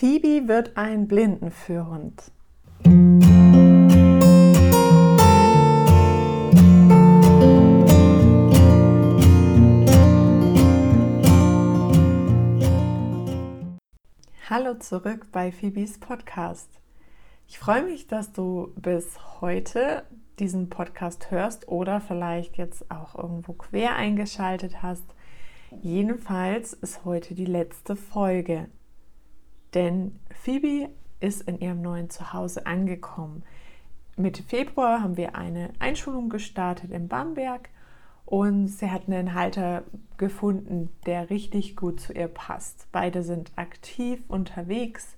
Phoebe wird ein Blindenführhund. Hallo zurück bei Phoebes Podcast. Ich freue mich, dass du bis heute diesen Podcast hörst oder vielleicht jetzt auch irgendwo quer eingeschaltet hast. Jedenfalls ist heute die letzte Folge. Denn Phoebe ist in ihrem neuen Zuhause angekommen. Mitte Februar haben wir eine Einschulung gestartet in Bamberg und sie hat einen Halter gefunden, der richtig gut zu ihr passt. Beide sind aktiv unterwegs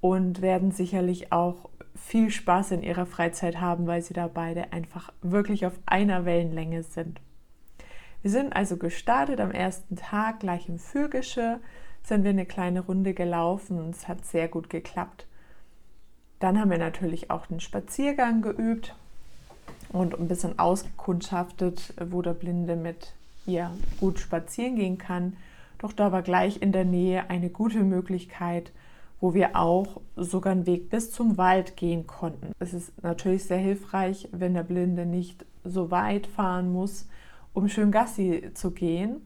und werden sicherlich auch viel Spaß in ihrer Freizeit haben, weil sie da beide einfach wirklich auf einer Wellenlänge sind. Wir sind also gestartet am ersten Tag gleich im Fürgeschirr sind wir eine kleine Runde gelaufen und es hat sehr gut geklappt. Dann haben wir natürlich auch den Spaziergang geübt und ein bisschen ausgekundschaftet, wo der Blinde mit ihr gut spazieren gehen kann. Doch da war gleich in der Nähe eine gute Möglichkeit, wo wir auch sogar einen Weg bis zum Wald gehen konnten. Es ist natürlich sehr hilfreich, wenn der Blinde nicht so weit fahren muss, um schön Gassi zu gehen.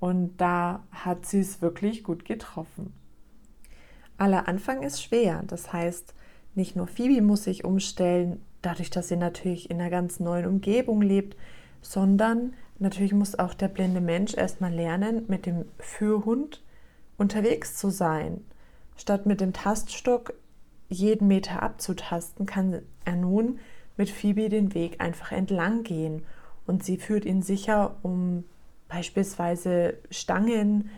Und da hat sie es wirklich gut getroffen. Aller Anfang ist schwer. Das heißt, nicht nur Phoebe muss sich umstellen, dadurch, dass sie natürlich in einer ganz neuen Umgebung lebt, sondern natürlich muss auch der blinde Mensch erstmal lernen, mit dem Führhund unterwegs zu sein. Statt mit dem Taststock jeden Meter abzutasten, kann er nun mit Phoebe den Weg einfach entlang gehen und sie führt ihn sicher um beispielsweise Stangen,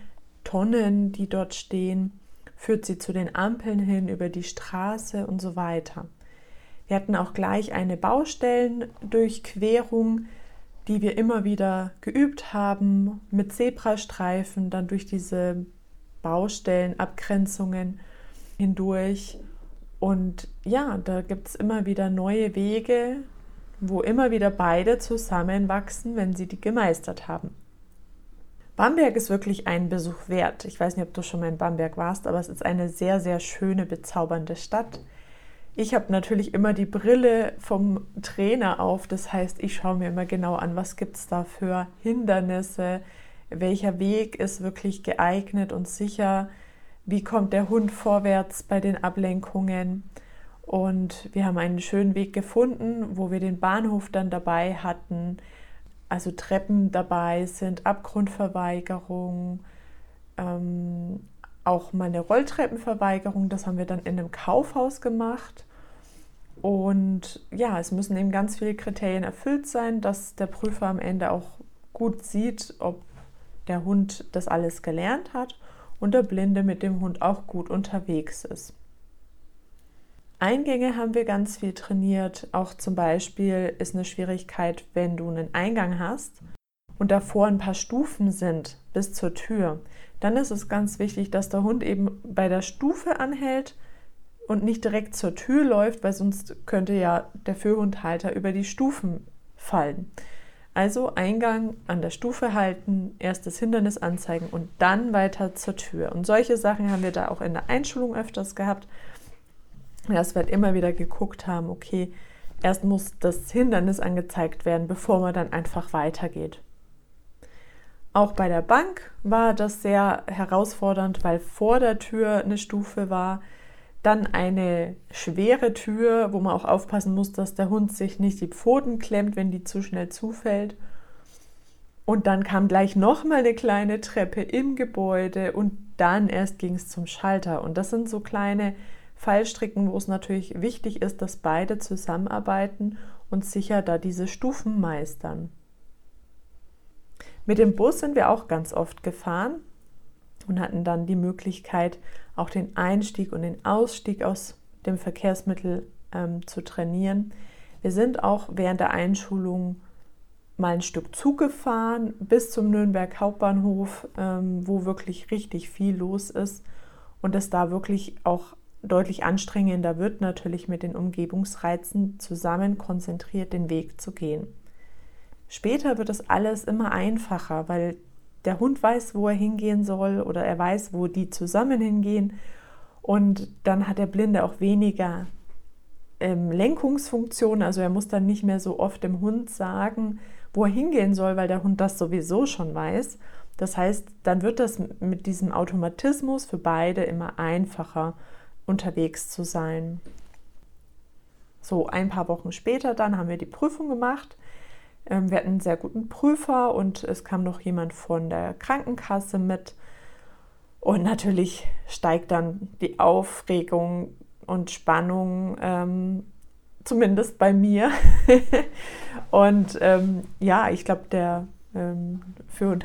Tonnen, die dort stehen, führt sie zu den Ampeln hin, über die Straße und so weiter. Wir hatten auch gleich eine Baustellendurchquerung, die wir immer wieder geübt haben, mit Zebrastreifen, dann durch diese Baustellenabgrenzungen hindurch. Und ja, da gibt es immer wieder neue Wege, wo immer wieder beide zusammenwachsen, wenn sie die gemeistert haben. Bamberg ist wirklich einen Besuch wert. Ich weiß nicht, ob du schon mal in Bamberg warst, aber es ist eine sehr, sehr schöne, bezaubernde Stadt. Ich habe natürlich immer die Brille vom Trainer auf. Das heißt, ich schaue mir immer genau an, was gibt es da für Hindernisse, welcher Weg ist wirklich geeignet und sicher, wie kommt der Hund vorwärts bei den Ablenkungen. Und wir haben einen schönen Weg gefunden, wo wir den Bahnhof dann dabei hatten also Treppen dabei sind, Abgrundverweigerung, ähm, auch mal eine Rolltreppenverweigerung. Das haben wir dann in einem Kaufhaus gemacht. Und ja, es müssen eben ganz viele Kriterien erfüllt sein, dass der Prüfer am Ende auch gut sieht, ob der Hund das alles gelernt hat und der Blinde mit dem Hund auch gut unterwegs ist. Eingänge haben wir ganz viel trainiert. Auch zum Beispiel ist eine Schwierigkeit, wenn du einen Eingang hast und davor ein paar Stufen sind bis zur Tür. Dann ist es ganz wichtig, dass der Hund eben bei der Stufe anhält und nicht direkt zur Tür läuft, weil sonst könnte ja der Führhundhalter über die Stufen fallen. Also Eingang an der Stufe halten, erst das Hindernis anzeigen und dann weiter zur Tür. Und solche Sachen haben wir da auch in der Einschulung öfters gehabt dass wir immer wieder geguckt haben, okay, erst muss das Hindernis angezeigt werden, bevor man dann einfach weitergeht. Auch bei der Bank war das sehr herausfordernd, weil vor der Tür eine Stufe war, dann eine schwere Tür, wo man auch aufpassen muss, dass der Hund sich nicht die Pfoten klemmt, wenn die zu schnell zufällt. Und dann kam gleich nochmal eine kleine Treppe im Gebäude und dann erst ging es zum Schalter. Und das sind so kleine Fallstricken, wo es natürlich wichtig ist, dass beide zusammenarbeiten und sicher da diese Stufen meistern. Mit dem Bus sind wir auch ganz oft gefahren und hatten dann die Möglichkeit, auch den Einstieg und den Ausstieg aus dem Verkehrsmittel ähm, zu trainieren. Wir sind auch während der Einschulung mal ein Stück Zug gefahren bis zum Nürnberg Hauptbahnhof, ähm, wo wirklich richtig viel los ist und es da wirklich auch deutlich anstrengender wird, natürlich mit den Umgebungsreizen zusammen konzentriert den Weg zu gehen. Später wird es alles immer einfacher, weil der Hund weiß, wo er hingehen soll oder er weiß, wo die zusammen hingehen Und dann hat der Blinde auch weniger ähm, Lenkungsfunktion. Also er muss dann nicht mehr so oft dem Hund sagen, wo er hingehen soll, weil der Hund das sowieso schon weiß. Das heißt, dann wird das mit diesem Automatismus für beide immer einfacher unterwegs zu sein. So, ein paar Wochen später dann haben wir die Prüfung gemacht. Ähm, wir hatten einen sehr guten Prüfer und es kam noch jemand von der Krankenkasse mit. Und natürlich steigt dann die Aufregung und Spannung, ähm, zumindest bei mir. und ähm, ja, ich glaube, der ähm,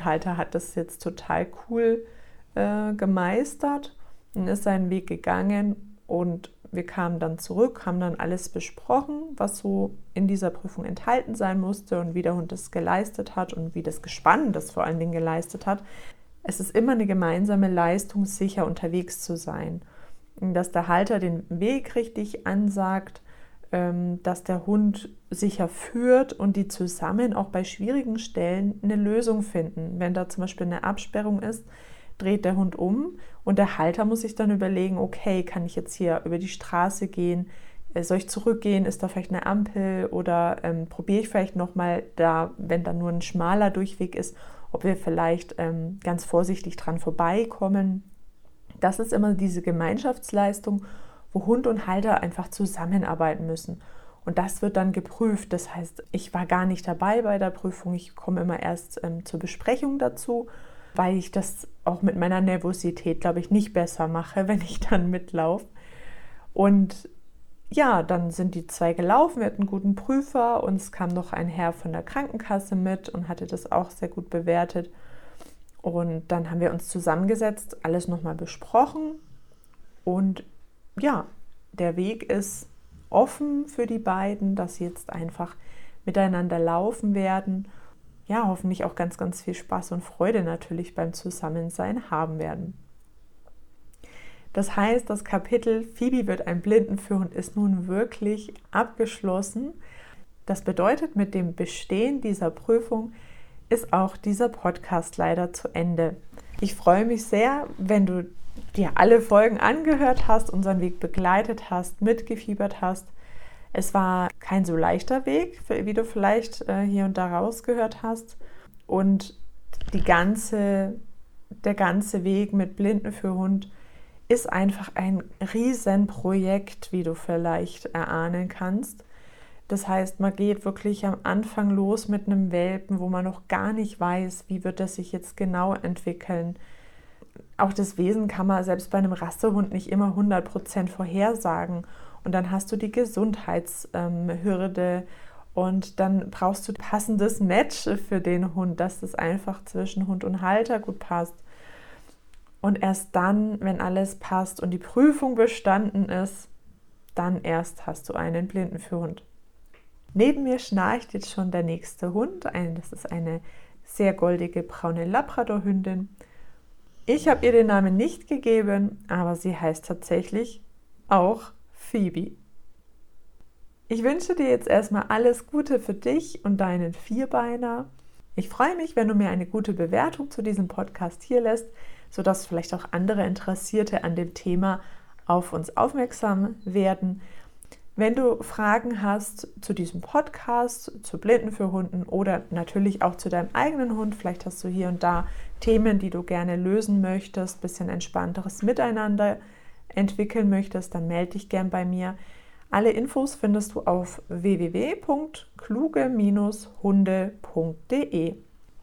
Halter hat das jetzt total cool äh, gemeistert und ist seinen Weg gegangen. Und wir kamen dann zurück, haben dann alles besprochen, was so in dieser Prüfung enthalten sein musste und wie der Hund das geleistet hat und wie das Gespann das vor allen Dingen geleistet hat. Es ist immer eine gemeinsame Leistung, sicher unterwegs zu sein. Dass der Halter den Weg richtig ansagt, ähm, dass der Hund sicher führt und die zusammen auch bei schwierigen Stellen eine Lösung finden. Wenn da zum Beispiel eine Absperrung ist, dreht der Hund um und der Halter muss sich dann überlegen, okay, kann ich jetzt hier über die Straße gehen? Äh, soll ich zurückgehen? Ist da vielleicht eine Ampel? Oder ähm, probiere ich vielleicht nochmal da, wenn da nur ein schmaler Durchweg ist, ob wir vielleicht ähm, ganz vorsichtig dran vorbeikommen. Das ist immer diese Gemeinschaftsleistung, wo Hund und Halter einfach zusammenarbeiten müssen. Und das wird dann geprüft. Das heißt, ich war gar nicht dabei bei der Prüfung. Ich komme immer erst ähm, zur Besprechung dazu, weil ich das auch mit meiner Nervosität, glaube ich, nicht besser mache, wenn ich dann mitlaufe. Und ja, dann sind die zwei gelaufen, wir hatten einen guten Prüfer und es kam noch ein Herr von der Krankenkasse mit und hatte das auch sehr gut bewertet. Und dann haben wir uns zusammengesetzt, alles nochmal besprochen und ja, der Weg ist offen für die beiden, dass sie jetzt einfach miteinander laufen werden. Ja, hoffentlich auch ganz, ganz viel Spaß und Freude natürlich beim Zusammensein haben werden. Das heißt, das Kapitel Phoebe wird ein Blindenführhund ist nun wirklich abgeschlossen. Das bedeutet, mit dem Bestehen dieser Prüfung ist auch dieser Podcast leider zu Ende. Ich freue mich sehr, wenn du dir alle Folgen angehört hast, unseren Weg begleitet hast, mitgefiebert hast. Es war kein so leichter Weg, wie du vielleicht äh, hier und da rausgehört hast. Und die ganze, der ganze Weg mit Blinden für Hund ist einfach ein Riesenprojekt, wie du vielleicht erahnen kannst. Das heißt, man geht wirklich am Anfang los mit einem Welpen, wo man noch gar nicht weiß, wie wird es sich jetzt genau entwickeln. Auch das Wesen kann man selbst bei einem Rassehund nicht immer 100% vorhersagen. Und dann hast du die Gesundheitshürde und dann brauchst du passendes Match für den Hund, dass das einfach zwischen Hund und Halter gut passt. Und erst dann, wenn alles passt und die Prüfung bestanden ist, dann erst hast du einen Blinden für Hund. Neben mir schnarcht jetzt schon der nächste Hund. Das ist eine sehr goldige braune Labradorhündin. Ich habe ihr den Namen nicht gegeben, aber sie heißt tatsächlich auch Phoebe. Ich wünsche dir jetzt erstmal alles Gute für dich und deinen Vierbeiner. Ich freue mich, wenn du mir eine gute Bewertung zu diesem Podcast hier lässt sodass vielleicht auch andere Interessierte an dem Thema auf uns aufmerksam werden. Wenn du Fragen hast zu diesem Podcast, zu Blinden für Hunden oder natürlich auch zu deinem eigenen Hund, vielleicht hast du hier und da Themen, die du gerne lösen möchtest, bisschen entspannteres Miteinander entwickeln möchtest, dann melde dich gern bei mir. Alle Infos findest du auf www.kluge-hunde.de.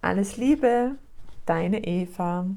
Alles Liebe, deine Eva.